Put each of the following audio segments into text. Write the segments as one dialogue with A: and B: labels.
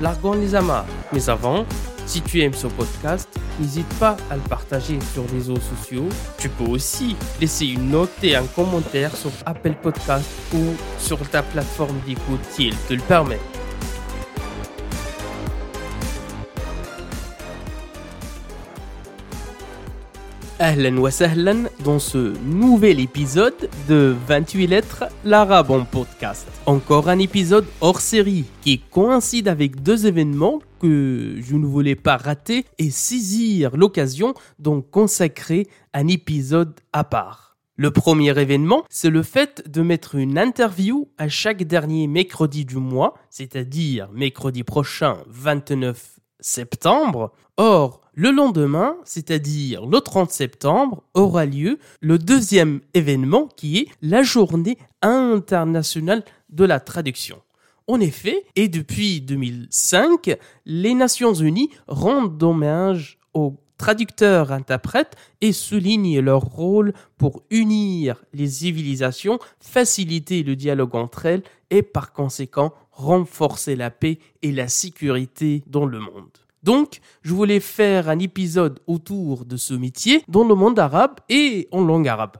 A: largons les amas. Mais avant, si tu aimes ce podcast, n'hésite pas à le partager sur les réseaux sociaux. Tu peux aussi laisser une note et un commentaire sur Apple Podcast ou sur ta plateforme d'écoute si elle te le permet. Ahlan wa sahlan dans ce nouvel épisode de 28 lettres, l'arabe en podcast. Encore un épisode hors série qui coïncide avec deux événements que je ne voulais pas rater et saisir l'occasion d'en consacrer un épisode à part. Le premier événement, c'est le fait de mettre une interview à chaque dernier mercredi du mois, c'est-à-dire mercredi prochain 29 septembre. Or, le lendemain, c'est-à-dire le 30 septembre, aura lieu le deuxième événement qui est la journée internationale de la traduction. En effet, et depuis 2005, les Nations Unies rendent hommage aux traducteurs interprètes et soulignent leur rôle pour unir les civilisations, faciliter le dialogue entre elles et par conséquent renforcer la paix et la sécurité dans le monde. Donc, je voulais faire un épisode autour de ce métier dans le monde arabe et en langue arabe.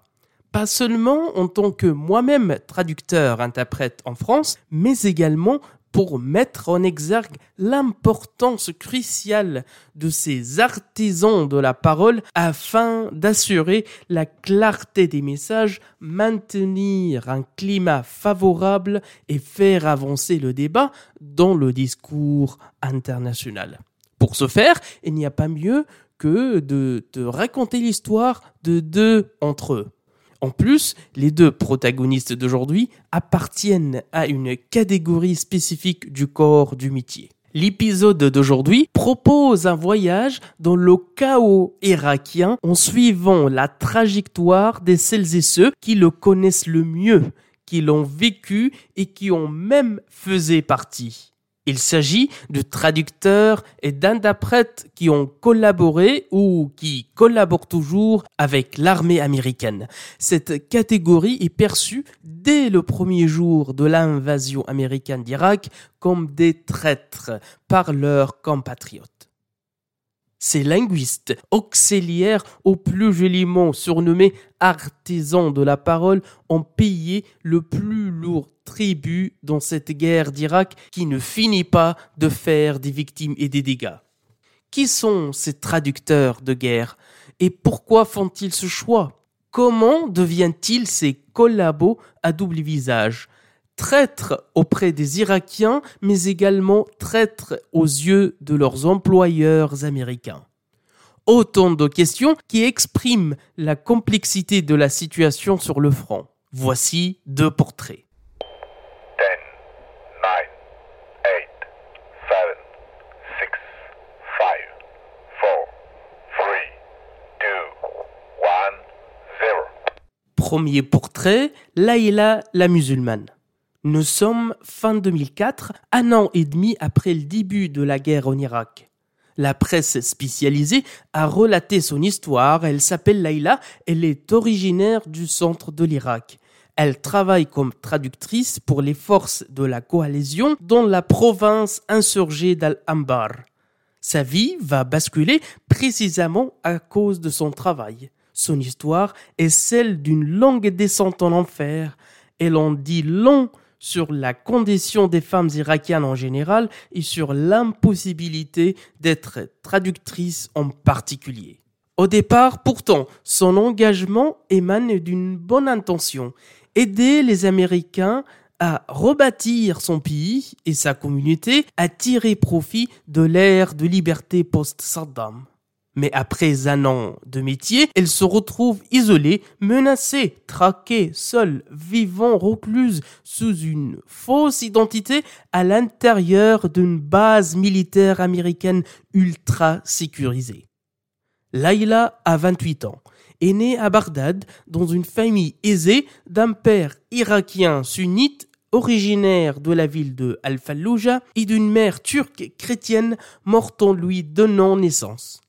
A: Pas seulement en tant que moi-même traducteur interprète en France, mais également pour mettre en exergue l'importance cruciale de ces artisans de la parole afin d'assurer la clarté des messages, maintenir un climat favorable et faire avancer le débat dans le discours international. Pour ce faire, il n'y a pas mieux que de, raconter l'histoire de deux entre eux. En plus, les deux protagonistes d'aujourd'hui appartiennent à une catégorie spécifique du corps du métier. L'épisode d'aujourd'hui propose un voyage dans le chaos irakien en suivant la trajectoire de celles et ceux qui le connaissent le mieux, qui l'ont vécu et qui ont même fait partie. Il s'agit de traducteurs et d'interprètes qui ont collaboré ou qui collaborent toujours avec l'armée américaine. Cette catégorie est perçue dès le premier jour de l'invasion américaine d'Irak comme des traîtres par leurs compatriotes. Ces linguistes auxiliaires, au plus joliment surnommés artisans de la parole, ont payé le plus lourd tribut dans cette guerre d'Irak qui ne finit pas de faire des victimes et des dégâts. Qui sont ces traducteurs de guerre et pourquoi font-ils ce choix? Comment deviennent-ils ces collabos à double visage? Traîtres auprès des Irakiens, mais également traîtres aux yeux de leurs employeurs américains. Autant de questions qui expriment la complexité de la situation sur le front. Voici deux portraits. Premier portrait, Laïla la musulmane. Nous sommes fin 2004, un an et demi après le début de la guerre en Irak. La presse spécialisée a relaté son histoire. Elle s'appelle Laila. Elle est originaire du centre de l'Irak. Elle travaille comme traductrice pour les forces de la coalition dans la province insurgée d'Al-Ambar. Sa vie va basculer précisément à cause de son travail. Son histoire est celle d'une longue descente en enfer. Elle en dit long sur la condition des femmes irakiennes en général et sur l'impossibilité d'être traductrice en particulier. Au départ, pourtant, son engagement émane d'une bonne intention, aider les Américains à rebâtir son pays et sa communauté, à tirer profit de l'ère de liberté post-Saddam. Mais après un an de métier, elle se retrouve isolée, menacée, traquée, seule, vivant recluse sous une fausse identité à l'intérieur d'une base militaire américaine ultra sécurisée. Laila a 28 ans, est née à Bagdad dans une famille aisée d'un père irakien sunnite originaire de la ville de Al-Fallujah et d'une mère turque chrétienne morte en lui donnant naissance.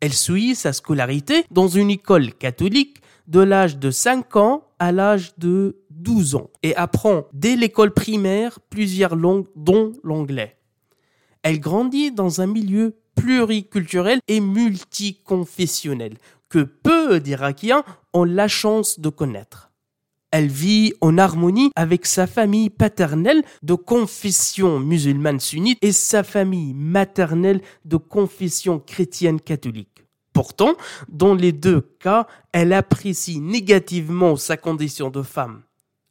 A: Elle suit sa scolarité dans une école catholique de l'âge de 5 ans à l'âge de 12 ans et apprend dès l'école primaire plusieurs langues dont l'anglais. Elle grandit dans un milieu pluriculturel et multiconfessionnel que peu d'Irakiens ont la chance de connaître. Elle vit en harmonie avec sa famille paternelle de confession musulmane sunnite et sa famille maternelle de confession chrétienne catholique. Pourtant, dans les deux cas, elle apprécie négativement sa condition de femme.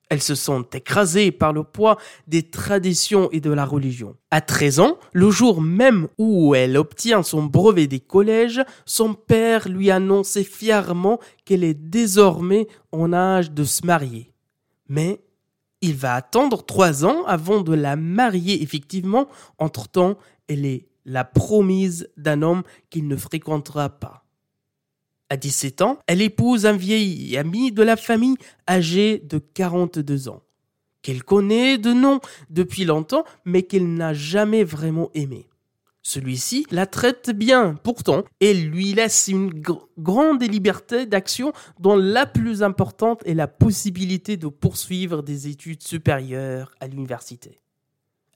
A: Elles se sont écrasées par le poids des traditions et de la religion. À 13 ans, le jour même où elle obtient son brevet des collèges, son père lui annonce fièrement qu'elle est désormais en âge de se marier. Mais il va attendre trois ans avant de la marier effectivement. Entre-temps, elle est la promise d'un homme qu'il ne fréquentera pas. À 17 ans, elle épouse un vieil ami de la famille âgé de 42 ans, qu'elle connaît de nom depuis longtemps, mais qu'elle n'a jamais vraiment aimé. Celui-ci la traite bien, pourtant, et lui laisse une grande liberté d'action dont la plus importante est la possibilité de poursuivre des études supérieures à l'université.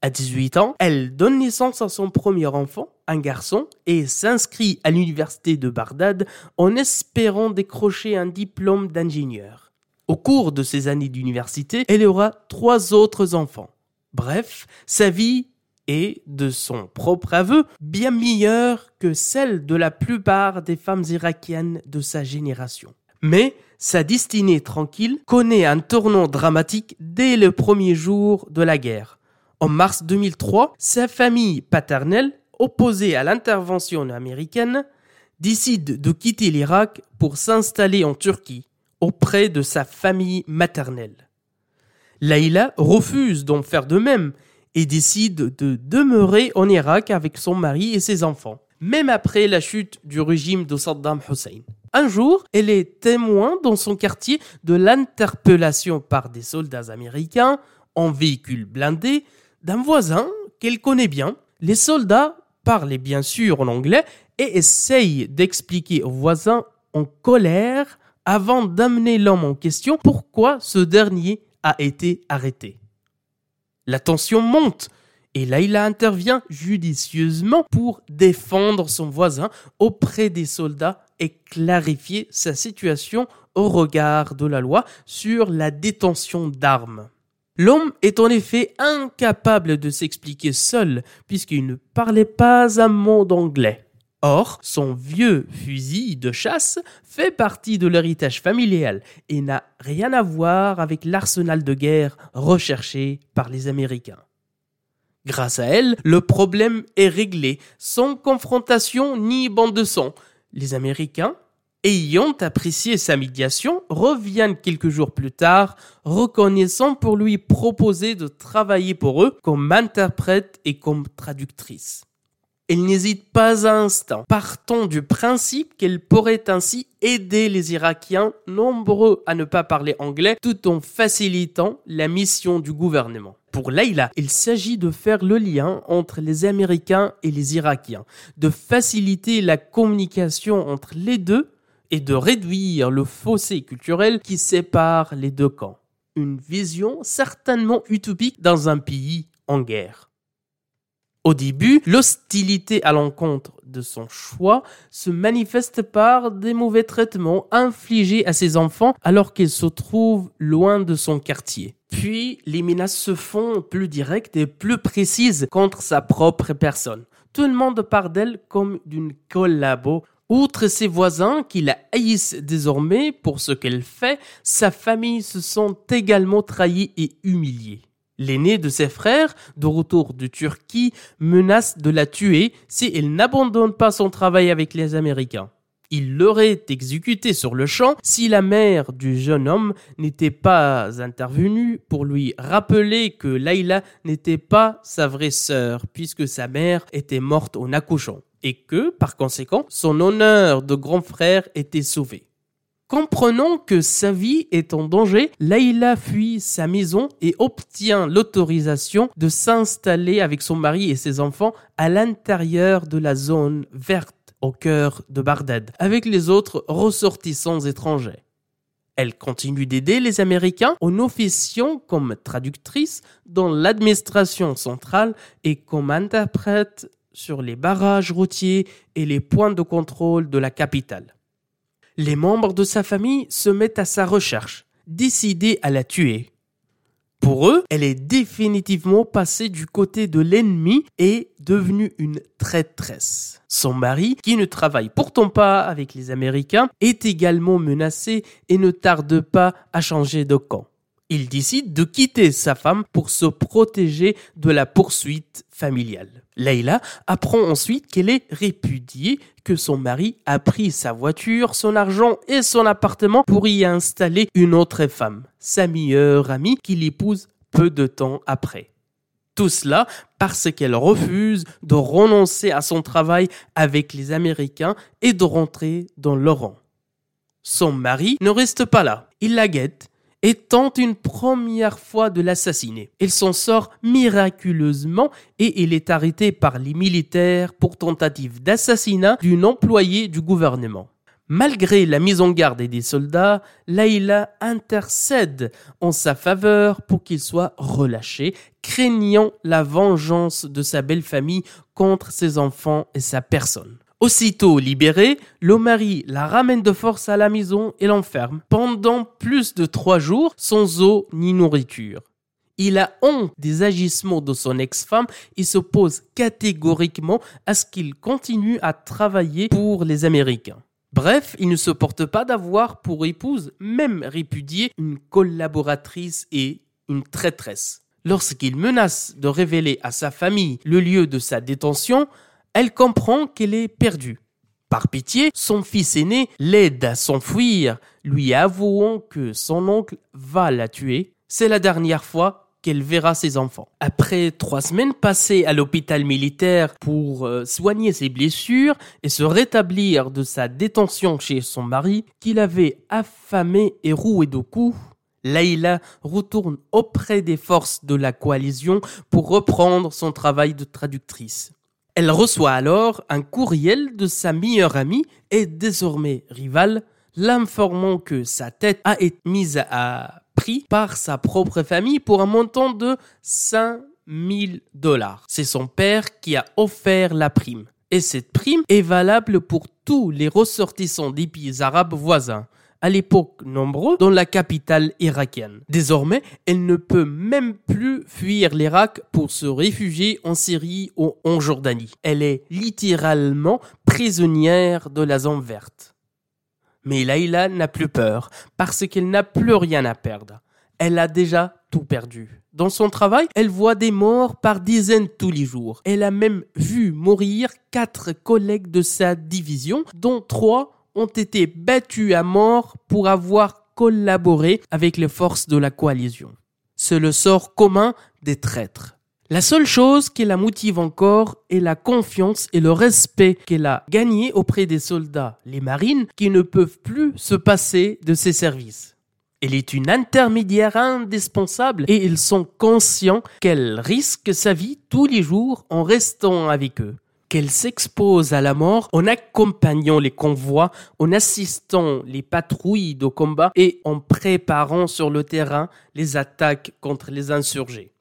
A: À 18 ans, elle donne naissance à son premier enfant, un garçon, et s'inscrit à l'université de Bagdad en espérant décrocher un diplôme d'ingénieur. Au cours de ces années d'université, elle aura trois autres enfants. Bref, sa vie est, de son propre aveu, bien meilleure que celle de la plupart des femmes irakiennes de sa génération. Mais sa destinée tranquille connaît un tournant dramatique dès le premier jour de la guerre. En mars 2003, sa famille paternelle, opposée à l'intervention américaine, décide de quitter l'Irak pour s'installer en Turquie, auprès de sa famille maternelle. Laïla refuse d'en faire de même et décide de demeurer en Irak avec son mari et ses enfants, même après la chute du régime de Saddam Hussein. Un jour, elle est témoin dans son quartier de l'interpellation par des soldats américains en véhicule blindé d'un voisin qu'elle connaît bien. Les soldats parlaient bien sûr en anglais et essayent d'expliquer au voisin en colère avant d'amener l'homme en question pourquoi ce dernier a été arrêté. La tension monte et Laila intervient judicieusement pour défendre son voisin auprès des soldats et clarifier sa situation au regard de la loi sur la détention d'armes. L'homme est en effet incapable de s'expliquer seul puisqu'il ne parlait pas un mot d'anglais. Or, son vieux fusil de chasse fait partie de l'héritage familial et n'a rien à voir avec l'arsenal de guerre recherché par les Américains. Grâce à elle, le problème est réglé, sans confrontation ni bande de sang. Les Américains ayant apprécié sa médiation, reviennent quelques jours plus tard, reconnaissant pour lui proposer de travailler pour eux comme interprète et comme traductrice. Elle n'hésite pas un instant, partant du principe qu'elle pourrait ainsi aider les Irakiens nombreux à ne pas parler anglais tout en facilitant la mission du gouvernement. Pour Leila, il s'agit de faire le lien entre les Américains et les Irakiens, de faciliter la communication entre les deux et de réduire le fossé culturel qui sépare les deux camps. Une vision certainement utopique dans un pays en guerre. Au début, l'hostilité à l'encontre de son choix se manifeste par des mauvais traitements infligés à ses enfants alors qu'ils se trouvent loin de son quartier. Puis, les menaces se font plus directes et plus précises contre sa propre personne. Tout le monde parle d'elle comme d'une collabo Outre ses voisins qui la haïssent désormais pour ce qu'elle fait, sa famille se sent également trahie et humiliée. L'aîné de ses frères, de retour de Turquie, menace de la tuer si elle n'abandonne pas son travail avec les Américains. Il l'aurait exécuté sur le champ si la mère du jeune homme n'était pas intervenue pour lui rappeler que Laila n'était pas sa vraie sœur puisque sa mère était morte en accouchant et que, par conséquent, son honneur de grand frère était sauvé. Comprenant que sa vie est en danger, Laila fuit sa maison et obtient l'autorisation de s'installer avec son mari et ses enfants à l'intérieur de la zone verte au cœur de Bardad, avec les autres ressortissants étrangers. Elle continue d'aider les Américains en officiant comme traductrice dans l'administration centrale et comme interprète sur les barrages routiers et les points de contrôle de la capitale. Les membres de sa famille se mettent à sa recherche, décidés à la tuer. Pour eux, elle est définitivement passée du côté de l'ennemi et devenue une traîtresse. Son mari, qui ne travaille pourtant pas avec les Américains, est également menacé et ne tarde pas à changer de camp. Il décide de quitter sa femme pour se protéger de la poursuite familiale. Leila apprend ensuite qu'elle est répudiée, que son mari a pris sa voiture, son argent et son appartement pour y installer une autre femme, sa meilleure amie, qui l'épouse peu de temps après. Tout cela parce qu'elle refuse de renoncer à son travail avec les Américains et de rentrer dans leur. Son mari ne reste pas là. Il la guette et tente une première fois de l'assassiner. Il s'en sort miraculeusement et il est arrêté par les militaires pour tentative d'assassinat d'une employée du gouvernement. Malgré la mise en garde des soldats, Laila intercède en sa faveur pour qu'il soit relâché, craignant la vengeance de sa belle famille contre ses enfants et sa personne. Aussitôt libéré, le mari la ramène de force à la maison et l'enferme pendant plus de trois jours sans eau ni nourriture. Il a honte des agissements de son ex-femme et s'oppose catégoriquement à ce qu'il continue à travailler pour les Américains. Bref, il ne se porte pas d'avoir pour épouse, même répudiée, une collaboratrice et une traîtresse. Lorsqu'il menace de révéler à sa famille le lieu de sa détention, elle comprend qu'elle est perdue. Par pitié, son fils aîné l'aide à s'enfuir, lui avouant que son oncle va la tuer. C'est la dernière fois qu'elle verra ses enfants. Après trois semaines passées à l'hôpital militaire pour euh, soigner ses blessures et se rétablir de sa détention chez son mari, qu'il avait affamé et roué de coups, Leïla retourne auprès des forces de la coalition pour reprendre son travail de traductrice. Elle reçoit alors un courriel de sa meilleure amie et désormais rivale, l'informant que sa tête a été mise à prix par sa propre famille pour un montant de 5000 dollars. C'est son père qui a offert la prime. Et cette prime est valable pour tous les ressortissants des pays arabes voisins à l'époque nombreux dans la capitale irakienne. Désormais, elle ne peut même plus fuir l'Irak pour se réfugier en Syrie ou en Jordanie. Elle est littéralement prisonnière de la zone verte. Mais Laïla n'a plus peur parce qu'elle n'a plus rien à perdre. Elle a déjà tout perdu. Dans son travail, elle voit des morts par dizaines tous les jours. Elle a même vu mourir quatre collègues de sa division, dont trois ont été battus à mort pour avoir collaboré avec les forces de la coalition. C'est le sort commun des traîtres. La seule chose qui la motive encore est la confiance et le respect qu'elle a gagné auprès des soldats, les marines, qui ne peuvent plus se passer de ses services. Elle est une intermédiaire indispensable et ils sont conscients qu'elle risque sa vie tous les jours en restant avec eux qu'elle s'expose à la mort en accompagnant les convois, en assistant les patrouilles de combat et en préparant sur le terrain les attaques contre les insurgés.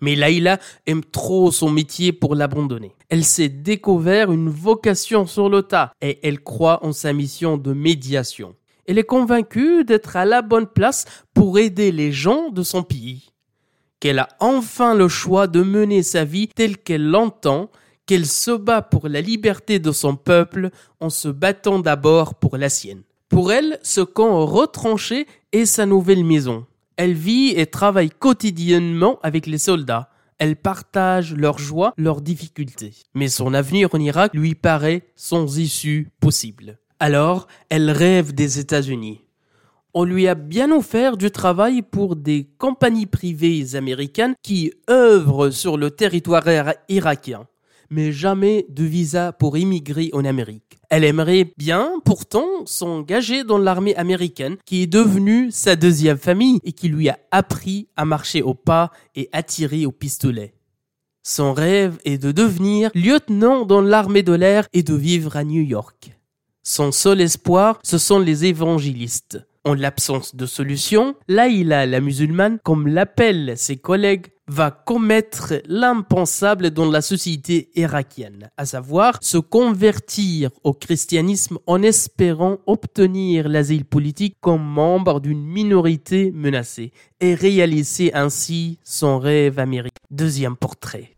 A: Mais Laïla aime trop son métier pour l'abandonner. Elle s'est découvert une vocation sur le tas et elle croit en sa mission de médiation. Elle est convaincue d'être à la bonne place pour aider les gens de son pays. Qu'elle a enfin le choix de mener sa vie telle qu'elle l'entend qu'elle se bat pour la liberté de son peuple en se battant d'abord pour la sienne. Pour elle, ce camp retranché est sa nouvelle maison. Elle vit et travaille quotidiennement avec les soldats. Elle partage leurs joies, leurs difficultés. Mais son avenir en Irak lui paraît sans issue possible. Alors, elle rêve des États-Unis. On lui a bien offert du travail pour des compagnies privées américaines qui œuvrent sur le territoire irakien, mais jamais de visa pour immigrer en Amérique. Elle aimerait bien pourtant s'engager dans l'armée américaine qui est devenue sa deuxième famille et qui lui a appris à marcher au pas et à tirer au pistolet. Son rêve est de devenir lieutenant dans l'armée de l'air et de vivre à New York. Son seul espoir, ce sont les évangélistes. En l'absence de solution, Laïla la musulmane, comme l'appellent ses collègues, va commettre l'impensable dans la société irakienne, à savoir se convertir au christianisme en espérant obtenir l'asile politique comme membre d'une minorité menacée et réaliser ainsi son rêve américain. Deuxième portrait.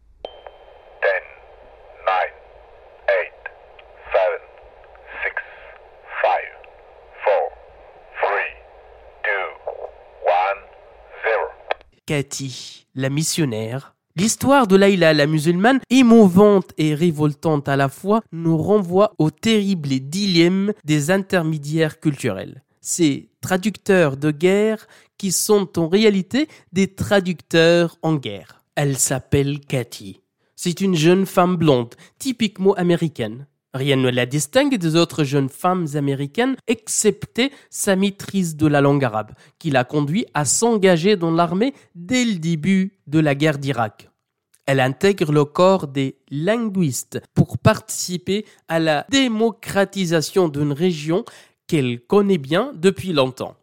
A: Cathy, la missionnaire. L'histoire de Laïla la musulmane, émouvante et révoltante à la fois, nous renvoie au terrible dilemme des intermédiaires culturels. Ces traducteurs de guerre qui sont en réalité des traducteurs en guerre. Elle s'appelle Cathy. C'est une jeune femme blonde, typiquement américaine. Rien ne la distingue des autres jeunes femmes américaines, excepté sa maîtrise de la langue arabe, qui l'a conduit à s'engager dans l'armée dès le début de la guerre d'Irak. Elle intègre le corps des linguistes pour participer à la démocratisation d'une région qu'elle connaît bien depuis longtemps.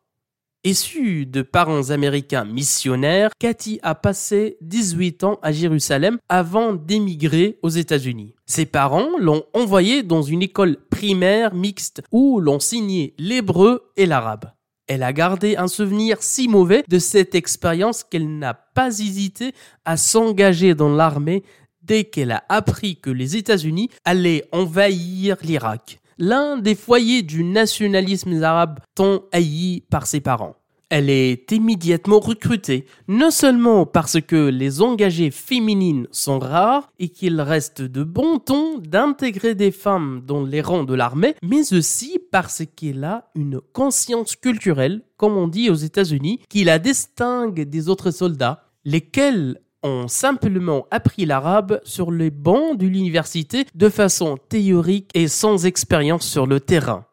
A: Issue de parents américains missionnaires, Cathy a passé 18 ans à Jérusalem avant d'émigrer aux États-Unis. Ses parents l'ont envoyée dans une école primaire mixte où l'on signé l'hébreu et l'arabe. Elle a gardé un souvenir si mauvais de cette expérience qu'elle n'a pas hésité à s'engager dans l'armée dès qu'elle a appris que les États-Unis allaient envahir l'Irak l'un des foyers du nationalisme arabe tant haï par ses parents. Elle est immédiatement recrutée, non seulement parce que les engagées féminines sont rares et qu'il reste de bon ton d'intégrer des femmes dans les rangs de l'armée, mais aussi parce qu'elle a une conscience culturelle, comme on dit aux États-Unis, qui la distingue des autres soldats, lesquels ont simplement appris l'arabe sur les bancs de l'université de façon théorique et sans expérience sur le terrain.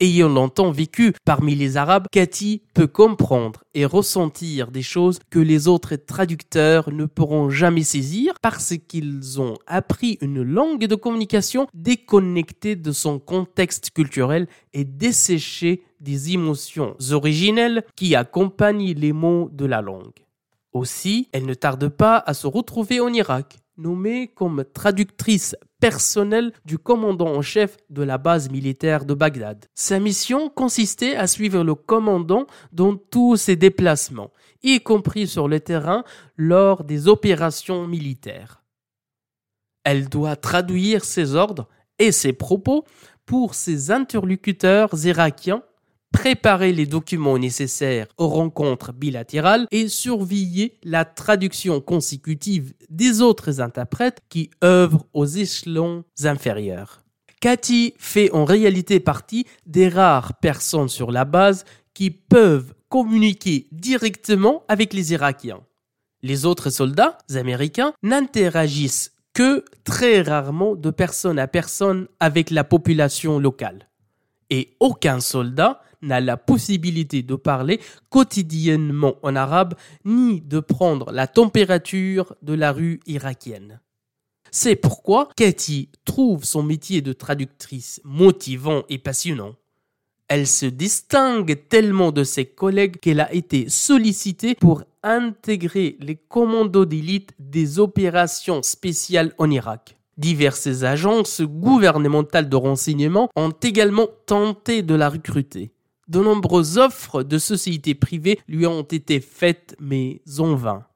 A: Ayant longtemps vécu parmi les Arabes, Cathy peut comprendre et ressentir des choses que les autres traducteurs ne pourront jamais saisir parce qu'ils ont appris une langue de communication déconnectée de son contexte culturel et desséchée des émotions originelles qui accompagnent les mots de la langue. Aussi, elle ne tarde pas à se retrouver en Irak, nommée comme traductrice personnelle du commandant en chef de la base militaire de Bagdad. Sa mission consistait à suivre le commandant dans tous ses déplacements, y compris sur le terrain lors des opérations militaires. Elle doit traduire ses ordres et ses propos pour ses interlocuteurs irakiens préparer les documents nécessaires aux rencontres bilatérales et surveiller la traduction consécutive des autres interprètes qui œuvrent aux échelons inférieurs. Cathy fait en réalité partie des rares personnes sur la base qui peuvent communiquer directement avec les Irakiens. Les autres soldats américains n'interagissent que très rarement de personne à personne avec la population locale. Et aucun soldat n'a la possibilité de parler quotidiennement en arabe ni de prendre la température de la rue irakienne. C'est pourquoi Cathy trouve son métier de traductrice motivant et passionnant. Elle se distingue tellement de ses collègues qu'elle a été sollicitée pour intégrer les commandos d'élite des opérations spéciales en Irak. Diverses agences gouvernementales de renseignement ont également tenté de la recruter. De nombreuses offres de sociétés privées lui ont été faites, mais en vain.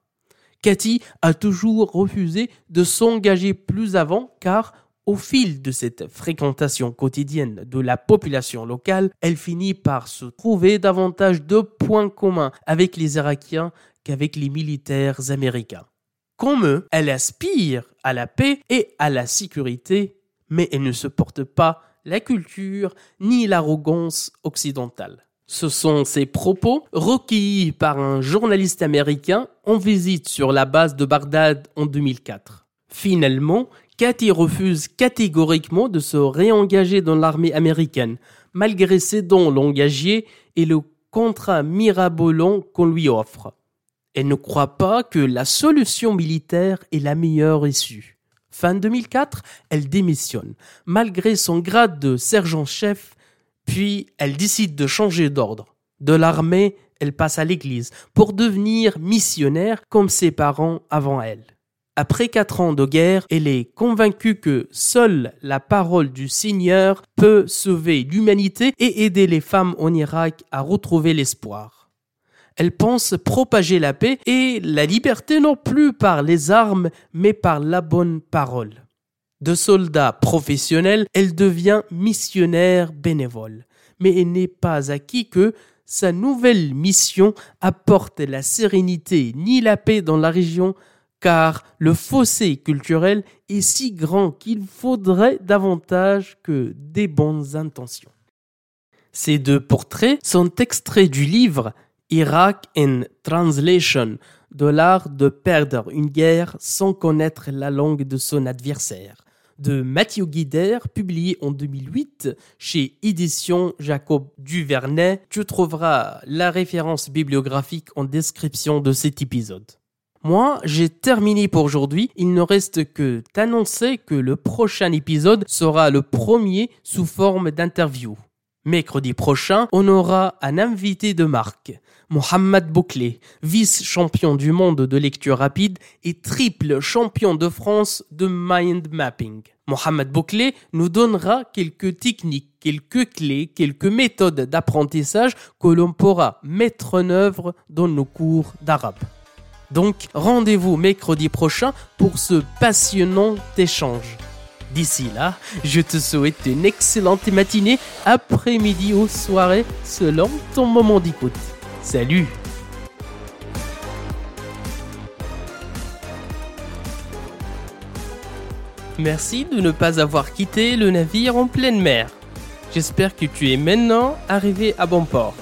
A: Cathy a toujours refusé de s'engager plus avant car Au fil de cette fréquentation quotidienne de la population locale, elle finit par se trouver davantage de points communs avec les Irakiens qu'avec les militaires américains. Comme eux, elle aspire à la paix et à la sécurité, mais elle ne supporte pas la culture ni l'arrogance occidentale. Ce sont ces propos recueillis par un journaliste américain en visite sur la base de Bagdad en 2004. Finalement, Cathy refuse catégoriquement de se réengager dans l'armée américaine, malgré ses dons langagiers et le contrat mirabolant qu'on lui offre. Elle ne croit pas que la solution militaire est la meilleure issue. Fin 2004, elle démissionne, malgré son grade de sergent-chef, puis elle décide de changer d'ordre. De l'armée, elle passe à l'église pour devenir missionnaire comme ses parents avant elle. Après quatre ans de guerre, elle est convaincue que seule la parole du Seigneur peut sauver l'humanité et aider les femmes en Irak à retrouver l'espoir. Elle pense propager la paix et la liberté non plus par les armes, mais par la bonne parole. De soldat professionnel, elle devient missionnaire bénévole. Mais n'est pas acquis que sa nouvelle mission apporte la sérénité ni la paix dans la région car le fossé culturel est si grand qu'il faudrait davantage que des bonnes intentions. Ces deux portraits sont extraits du livre Iraq in Translation de l'art de perdre une guerre sans connaître la langue de son adversaire de Mathieu Guider, publié en 2008 chez Édition Jacob Duvernay. Tu trouveras la référence bibliographique en description de cet épisode. Moi, j'ai terminé pour aujourd'hui. Il ne reste que t'annoncer que le prochain épisode sera le premier sous forme d'interview. Mercredi prochain, on aura un invité de marque, Mohamed Bouclé, vice-champion du monde de lecture rapide et triple champion de France de mind mapping. Mohamed Bouclé nous donnera quelques techniques, quelques clés, quelques méthodes d'apprentissage que l'on pourra mettre en œuvre dans nos cours d'arabe. Donc rendez-vous mercredi prochain pour ce passionnant échange. D'ici là, je te souhaite une excellente matinée, après-midi ou soirée, selon ton moment d'écoute. Salut Merci de ne pas avoir quitté le navire en pleine mer. J'espère que tu es maintenant arrivé à bon port.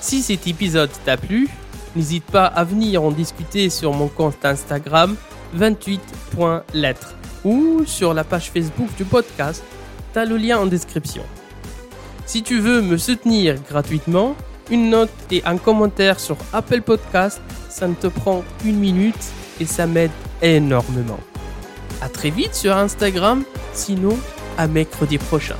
A: Si cet épisode t'a plu, N'hésite pas à venir en discuter sur mon compte Instagram 28.lettres ou sur la page Facebook du podcast. T'as le lien en description. Si tu veux me soutenir gratuitement, une note et un commentaire sur Apple Podcast, ça ne te prend qu'une minute et ça m'aide énormément. À très vite sur Instagram, sinon à mercredi prochain.